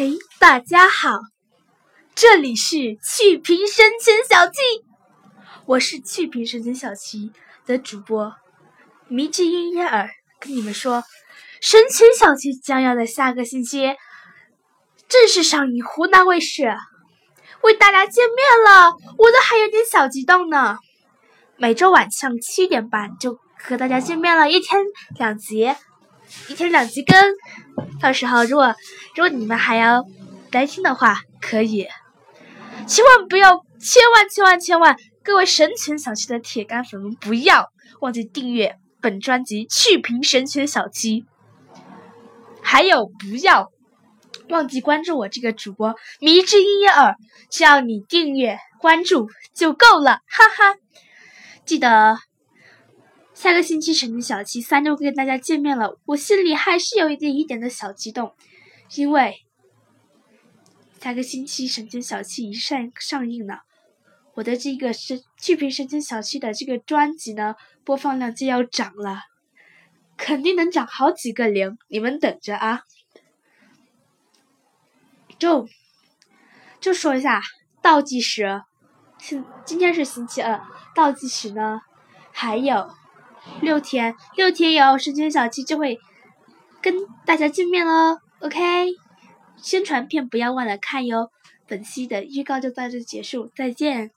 嘿，大家好，这里是趣评神犬小七，我是趣评神犬小七的主播迷之音悦耳，跟你们说，神犬小七将要在下个星期正式上映湖南卫视，为大家见面了，我都还有点小激动呢。每周晚上七点半就和大家见面了，一天两集。一天两集更，到时候如果如果你们还要来听的话，可以，千万不要，千万千万千万，各位神犬小七的铁杆粉们不要忘记订阅本专辑《趣评神犬小七》，还有不要忘记关注我这个主播迷之音乐耳，只要你订阅关注就够了，哈哈，记得。下个星期神经小七三就会跟大家见面了，我心里还是有一点一点的小激动，因为下个星期神经小七一上上映了，我的这个是剧评神经小七的这个专辑呢，播放量就要涨了，肯定能涨好几个零，你们等着啊！就就说一下倒计时，今今天是星期二，倒计时呢还有。六天，六天以后，神犬小七就会跟大家见面喽。OK，宣传片不要忘了看哟。本期的预告就到这结束，再见。